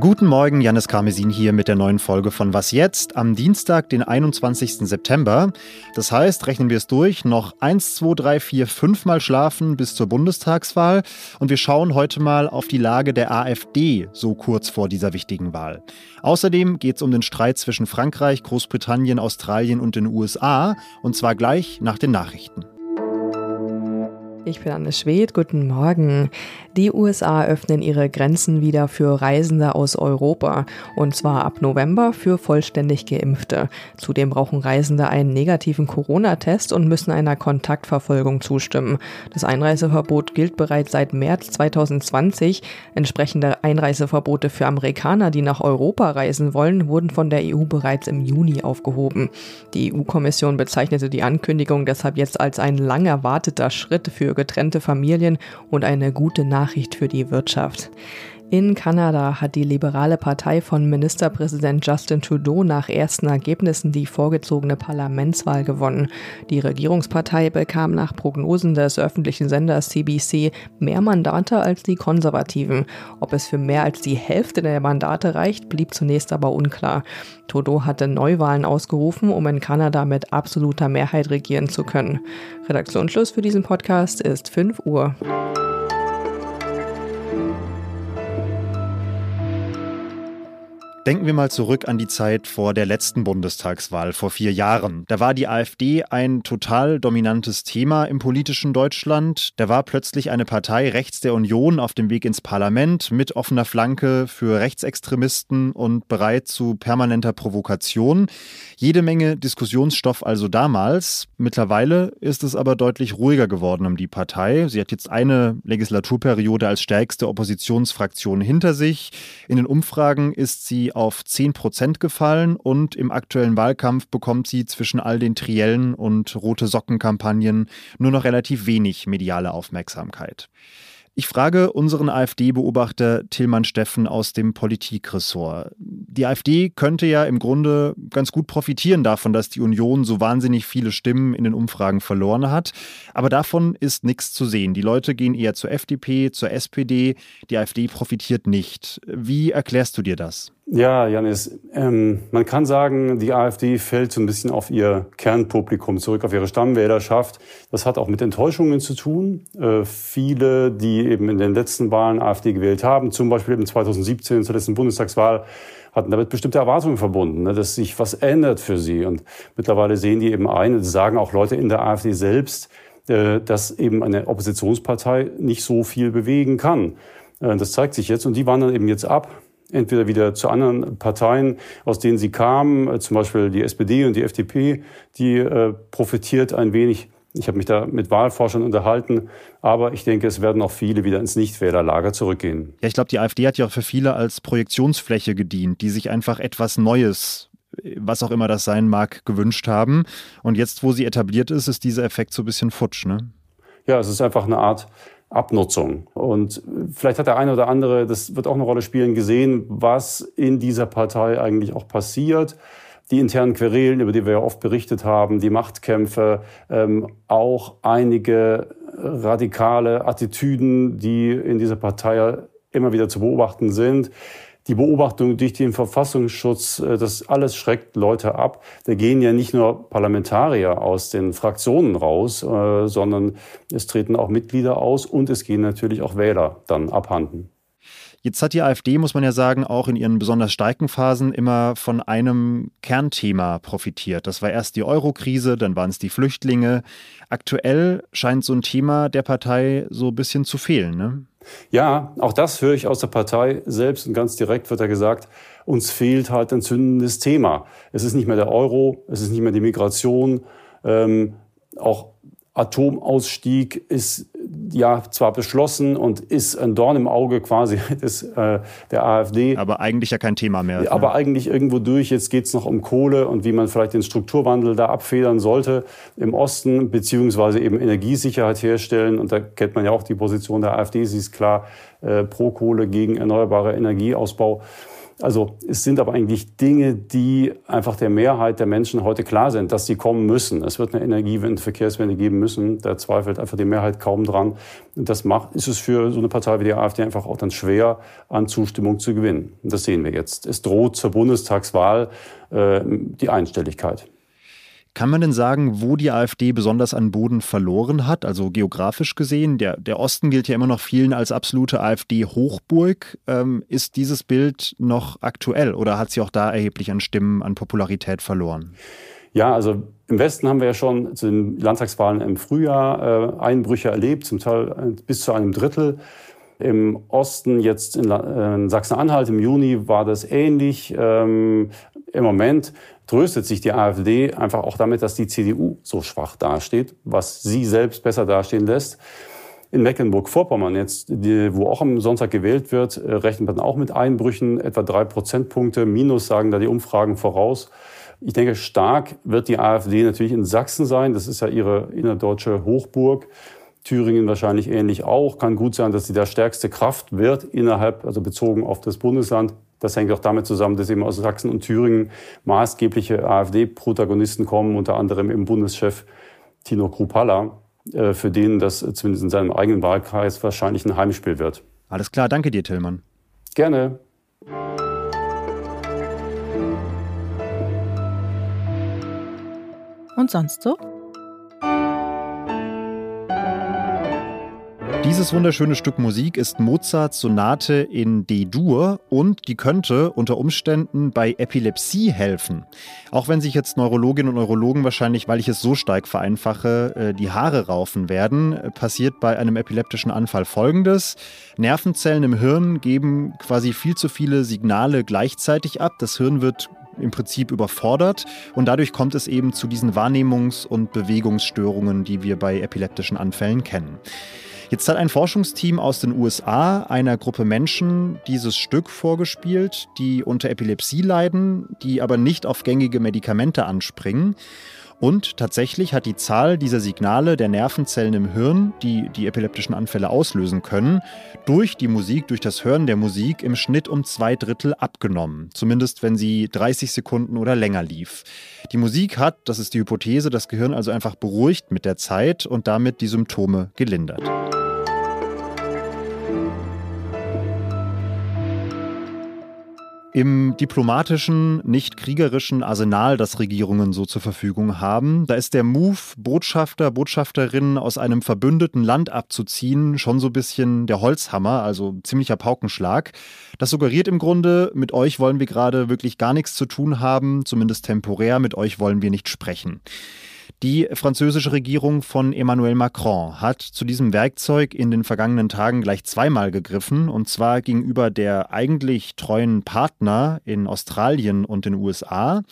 Guten Morgen, Janis Karmesin hier mit der neuen Folge von Was jetzt am Dienstag, den 21. September. Das heißt, rechnen wir es durch, noch 1, 2, 3, 4, 5 Mal schlafen bis zur Bundestagswahl und wir schauen heute mal auf die Lage der AfD so kurz vor dieser wichtigen Wahl. Außerdem geht es um den Streit zwischen Frankreich, Großbritannien, Australien und den USA und zwar gleich nach den Nachrichten. Ich bin Anne Schwed, guten Morgen. Die USA öffnen ihre Grenzen wieder für Reisende aus Europa und zwar ab November für vollständig geimpfte. Zudem brauchen Reisende einen negativen Corona-Test und müssen einer Kontaktverfolgung zustimmen. Das Einreiseverbot gilt bereits seit März 2020. Entsprechende Einreiseverbote für Amerikaner, die nach Europa reisen wollen, wurden von der EU bereits im Juni aufgehoben. Die EU-Kommission bezeichnete die Ankündigung deshalb jetzt als ein lang erwarteter Schritt für getrennte Familien und eine gute Nachricht für die Wirtschaft. In Kanada hat die liberale Partei von Ministerpräsident Justin Trudeau nach ersten Ergebnissen die vorgezogene Parlamentswahl gewonnen. Die Regierungspartei bekam nach Prognosen des öffentlichen Senders CBC mehr Mandate als die Konservativen. Ob es für mehr als die Hälfte der Mandate reicht, blieb zunächst aber unklar. Trudeau hatte Neuwahlen ausgerufen, um in Kanada mit absoluter Mehrheit regieren zu können. Redaktionsschluss für diesen Podcast ist 5 Uhr. Denken wir mal zurück an die Zeit vor der letzten Bundestagswahl vor vier Jahren. Da war die AfD ein total dominantes Thema im politischen Deutschland. Da war plötzlich eine Partei rechts der Union auf dem Weg ins Parlament mit offener Flanke für Rechtsextremisten und bereit zu permanenter Provokation. Jede Menge Diskussionsstoff also damals. Mittlerweile ist es aber deutlich ruhiger geworden um die Partei. Sie hat jetzt eine Legislaturperiode als stärkste Oppositionsfraktion hinter sich. In den Umfragen ist sie auf 10 Prozent gefallen und im aktuellen Wahlkampf bekommt sie zwischen all den Triellen und rote Socken-Kampagnen nur noch relativ wenig mediale Aufmerksamkeit. Ich frage unseren AfD-Beobachter Tillmann Steffen aus dem Politikressort. Die AfD könnte ja im Grunde ganz gut profitieren davon, dass die Union so wahnsinnig viele Stimmen in den Umfragen verloren hat. Aber davon ist nichts zu sehen. Die Leute gehen eher zur FDP, zur SPD. Die AfD profitiert nicht. Wie erklärst du dir das? Ja, Janis, ähm, man kann sagen, die AfD fällt so ein bisschen auf ihr Kernpublikum zurück, auf ihre Stammwählerschaft. Das hat auch mit Enttäuschungen zu tun. Äh, viele, die eben in den letzten Wahlen AfD gewählt haben, zum Beispiel eben 2017 zur letzten Bundestagswahl, hatten damit bestimmte Erwartungen verbunden, ne, dass sich was ändert für sie. Und mittlerweile sehen die eben ein, das sagen auch Leute in der AfD selbst, äh, dass eben eine Oppositionspartei nicht so viel bewegen kann. Äh, das zeigt sich jetzt und die wandern eben jetzt ab entweder wieder zu anderen Parteien, aus denen sie kamen, äh, zum Beispiel die SPD und die FDP, die äh, profitiert ein wenig. Ich habe mich da mit Wahlforschern unterhalten, aber ich denke, es werden auch viele wieder ins Nichtwählerlager zurückgehen. Ja, ich glaube, die AfD hat ja auch für viele als Projektionsfläche gedient, die sich einfach etwas Neues was auch immer das sein mag, gewünscht haben. Und jetzt, wo sie etabliert ist, ist dieser Effekt so ein bisschen futsch, ne? Ja, es ist einfach eine Art Abnutzung. Und vielleicht hat der eine oder andere, das wird auch eine Rolle spielen, gesehen, was in dieser Partei eigentlich auch passiert. Die internen Querelen, über die wir ja oft berichtet haben, die Machtkämpfe, ähm, auch einige radikale Attitüden, die in dieser Partei immer wieder zu beobachten sind die Beobachtung durch den Verfassungsschutz, äh, das alles schreckt Leute ab. Da gehen ja nicht nur Parlamentarier aus den Fraktionen raus, äh, sondern es treten auch Mitglieder aus und es gehen natürlich auch Wähler dann abhanden. Jetzt hat die AfD, muss man ja sagen, auch in ihren besonders starken Phasen immer von einem Kernthema profitiert. Das war erst die Euro-Krise, dann waren es die Flüchtlinge. Aktuell scheint so ein Thema der Partei so ein bisschen zu fehlen. Ne? Ja, auch das höre ich aus der Partei selbst und ganz direkt wird da gesagt, uns fehlt halt ein zündendes Thema. Es ist nicht mehr der Euro, es ist nicht mehr die Migration, ähm, auch Atomausstieg ist ja zwar beschlossen und ist ein Dorn im Auge quasi des, äh, der AfD. Aber eigentlich ja kein Thema mehr. Aber ne? eigentlich irgendwo durch. Jetzt geht es noch um Kohle und wie man vielleicht den Strukturwandel da abfedern sollte im Osten, beziehungsweise eben Energiesicherheit herstellen. Und da kennt man ja auch die Position der AfD. Sie ist klar äh, pro Kohle gegen erneuerbare Energieausbau. Also es sind aber eigentlich Dinge, die einfach der Mehrheit der Menschen heute klar sind, dass sie kommen müssen. Es wird eine Energiewende, Verkehrswende geben müssen. Da zweifelt einfach die Mehrheit kaum dran. Und das macht, ist es für so eine Partei wie die AfD einfach auch dann schwer, an Zustimmung zu gewinnen. Und das sehen wir jetzt. Es droht zur Bundestagswahl äh, die Einstelligkeit. Kann man denn sagen, wo die AfD besonders an Boden verloren hat, also geografisch gesehen? Der, der Osten gilt ja immer noch vielen als absolute AfD-Hochburg. Ähm, ist dieses Bild noch aktuell oder hat sie auch da erheblich an Stimmen, an Popularität verloren? Ja, also im Westen haben wir ja schon zu den Landtagswahlen im Frühjahr äh, Einbrüche erlebt, zum Teil äh, bis zu einem Drittel. Im Osten, jetzt in, äh, Sachsen-Anhalt im Juni, war das ähnlich. Ähm, Im Moment tröstet sich die AfD einfach auch damit, dass die CDU so schwach dasteht, was sie selbst besser dastehen lässt. In Mecklenburg-Vorpommern jetzt, die, wo auch am Sonntag gewählt wird, äh, rechnet man auch mit Einbrüchen, etwa drei Prozentpunkte minus sagen da die Umfragen voraus. Ich denke, stark wird die AfD natürlich in Sachsen sein. Das ist ja ihre innerdeutsche Hochburg. Thüringen wahrscheinlich ähnlich auch. Kann gut sein, dass sie da stärkste Kraft wird innerhalb, also bezogen auf das Bundesland. Das hängt auch damit zusammen, dass eben aus Sachsen und Thüringen maßgebliche AfD-Protagonisten kommen, unter anderem im Bundeschef Tino Krupalla, äh, für den das zumindest in seinem eigenen Wahlkreis wahrscheinlich ein Heimspiel wird. Alles klar, danke dir, Tillmann. Gerne. Und sonst so? Dieses wunderschöne Stück Musik ist Mozarts Sonate in D-Dur und die könnte unter Umständen bei Epilepsie helfen. Auch wenn sich jetzt Neurologinnen und Neurologen wahrscheinlich, weil ich es so stark vereinfache, äh, die Haare raufen werden, passiert bei einem epileptischen Anfall Folgendes. Nervenzellen im Hirn geben quasi viel zu viele Signale gleichzeitig ab. Das Hirn wird im Prinzip überfordert und dadurch kommt es eben zu diesen Wahrnehmungs- und Bewegungsstörungen, die wir bei epileptischen Anfällen kennen. Jetzt hat ein Forschungsteam aus den USA einer Gruppe Menschen dieses Stück vorgespielt, die unter Epilepsie leiden, die aber nicht auf gängige Medikamente anspringen. Und tatsächlich hat die Zahl dieser Signale der Nervenzellen im Hirn, die die epileptischen Anfälle auslösen können, durch die Musik, durch das Hören der Musik im Schnitt um zwei Drittel abgenommen. Zumindest wenn sie 30 Sekunden oder länger lief. Die Musik hat, das ist die Hypothese, das Gehirn also einfach beruhigt mit der Zeit und damit die Symptome gelindert. Im diplomatischen, nicht kriegerischen Arsenal, das Regierungen so zur Verfügung haben, da ist der Move, Botschafter, Botschafterinnen aus einem verbündeten Land abzuziehen, schon so ein bisschen der Holzhammer, also ziemlicher Paukenschlag. Das suggeriert im Grunde, mit euch wollen wir gerade wirklich gar nichts zu tun haben, zumindest temporär, mit euch wollen wir nicht sprechen. Die französische Regierung von Emmanuel Macron hat zu diesem Werkzeug in den vergangenen Tagen gleich zweimal gegriffen, und zwar gegenüber der eigentlich treuen Partner in Australien und den USA.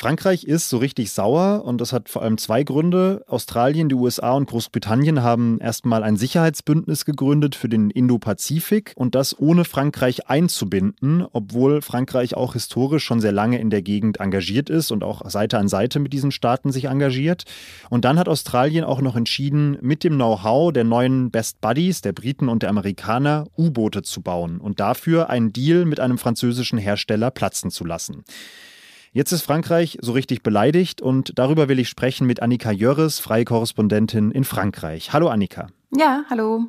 Frankreich ist so richtig sauer und das hat vor allem zwei Gründe. Australien, die USA und Großbritannien haben erstmal ein Sicherheitsbündnis gegründet für den Indo-Pazifik und das ohne Frankreich einzubinden, obwohl Frankreich auch historisch schon sehr lange in der Gegend engagiert ist und auch Seite an Seite mit diesen Staaten sich engagiert. Und dann hat Australien auch noch entschieden, mit dem Know-how der neuen Best Buddies, der Briten und der Amerikaner, U-Boote zu bauen und dafür einen Deal mit einem französischen Hersteller platzen zu lassen. Jetzt ist Frankreich so richtig beleidigt und darüber will ich sprechen mit Annika Jörres, freie Korrespondentin in Frankreich. Hallo Annika. Ja, hallo.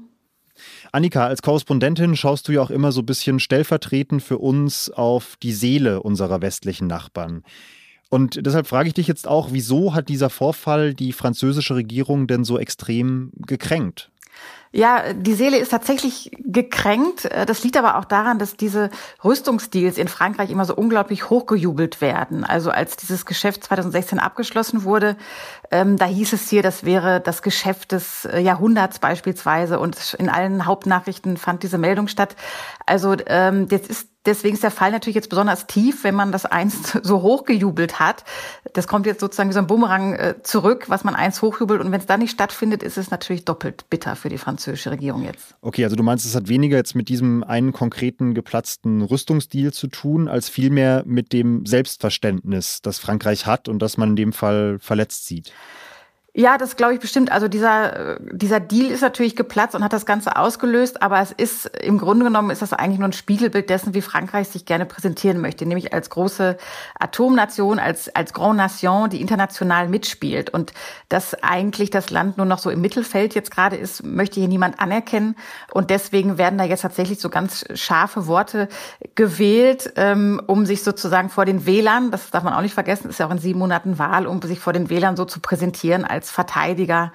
Annika, als Korrespondentin schaust du ja auch immer so ein bisschen stellvertretend für uns auf die Seele unserer westlichen Nachbarn. Und deshalb frage ich dich jetzt auch, wieso hat dieser Vorfall die französische Regierung denn so extrem gekränkt? Ja, die Seele ist tatsächlich gekränkt. Äh, das liegt aber auch daran, dass diese Rüstungsdeals in Frankreich immer so unglaublich hochgejubelt werden. Also als dieses Geschäft 2016 abgeschlossen wurde, ähm, da hieß es hier, das wäre das Geschäft des äh, Jahrhunderts beispielsweise. Und in allen Hauptnachrichten fand diese Meldung statt. Also ähm, jetzt ist Deswegen ist der Fall natürlich jetzt besonders tief, wenn man das einst so hochgejubelt hat. Das kommt jetzt sozusagen wie so ein Bumerang äh, zurück, was man einst hochjubelt. Und wenn es da nicht stattfindet, ist es natürlich doppelt bitter für die französische Regierung jetzt. Okay, also du meinst, es hat weniger jetzt mit diesem einen konkreten geplatzten Rüstungsdeal zu tun, als vielmehr mit dem Selbstverständnis, das Frankreich hat und das man in dem Fall verletzt sieht. Ja, das glaube ich bestimmt. Also dieser, dieser Deal ist natürlich geplatzt und hat das Ganze ausgelöst, aber es ist im Grunde genommen ist das eigentlich nur ein Spiegelbild dessen, wie Frankreich sich gerne präsentieren möchte, nämlich als große Atomnation, als, als Grand Nation, die international mitspielt. Und dass eigentlich das Land nur noch so im Mittelfeld jetzt gerade ist, möchte hier niemand anerkennen. Und deswegen werden da jetzt tatsächlich so ganz scharfe Worte gewählt, ähm, um sich sozusagen vor den Wählern, das darf man auch nicht vergessen, ist ja auch in sieben Monaten Wahl, um sich vor den Wählern so zu präsentieren als Verteidiger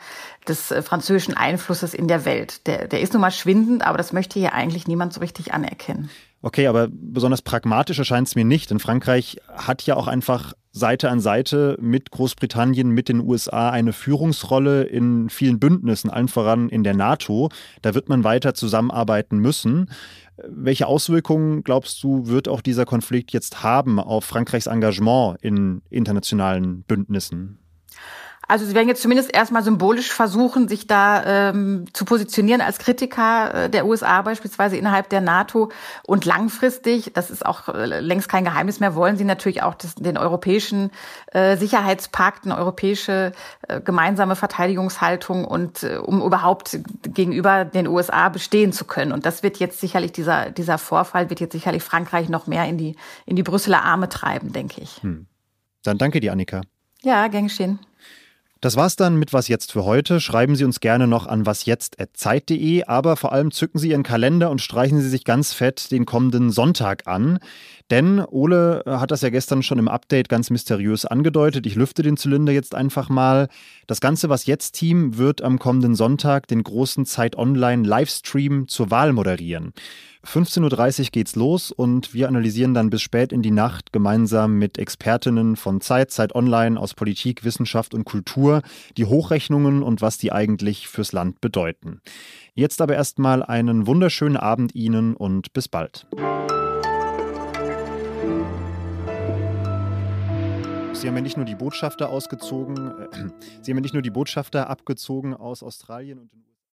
des äh, französischen Einflusses in der Welt. Der, der ist nun mal schwindend, aber das möchte hier eigentlich niemand so richtig anerkennen. Okay, aber besonders pragmatisch erscheint es mir nicht, denn Frankreich hat ja auch einfach Seite an Seite mit Großbritannien, mit den USA eine Führungsrolle in vielen Bündnissen, allen voran in der NATO. Da wird man weiter zusammenarbeiten müssen. Welche Auswirkungen, glaubst du, wird auch dieser Konflikt jetzt haben auf Frankreichs Engagement in internationalen Bündnissen? Also sie werden jetzt zumindest erstmal symbolisch versuchen, sich da ähm, zu positionieren als Kritiker äh, der USA beispielsweise innerhalb der NATO. Und langfristig, das ist auch äh, längst kein Geheimnis mehr, wollen sie natürlich auch das, den europäischen äh, Sicherheitspakt, eine europäische äh, gemeinsame Verteidigungshaltung und äh, um überhaupt gegenüber den USA bestehen zu können. Und das wird jetzt sicherlich, dieser, dieser Vorfall wird jetzt sicherlich Frankreich noch mehr in die, in die Brüsseler Arme treiben, denke ich. Hm. Dann danke dir, Annika. Ja, gern geschehen. Das war's dann mit Was jetzt für heute. Schreiben Sie uns gerne noch an wasjetzt.zeit.de, aber vor allem zücken Sie Ihren Kalender und streichen Sie sich ganz fett den kommenden Sonntag an. Denn Ole äh, hat das ja gestern schon im Update ganz mysteriös angedeutet. Ich lüfte den Zylinder jetzt einfach mal. Das ganze Was jetzt Team wird am kommenden Sonntag den großen Zeit Online Livestream zur Wahl moderieren. 15.30 Uhr geht's los und wir analysieren dann bis spät in die Nacht gemeinsam mit Expertinnen von Zeit, Zeit Online aus Politik, Wissenschaft und Kultur die Hochrechnungen und was die eigentlich fürs Land bedeuten. Jetzt aber erstmal einen wunderschönen Abend Ihnen und bis bald. Sie haben ja nicht nur die Botschafter ausgezogen, äh, Sie haben ja nicht nur die Botschafter abgezogen aus Australien und den USA.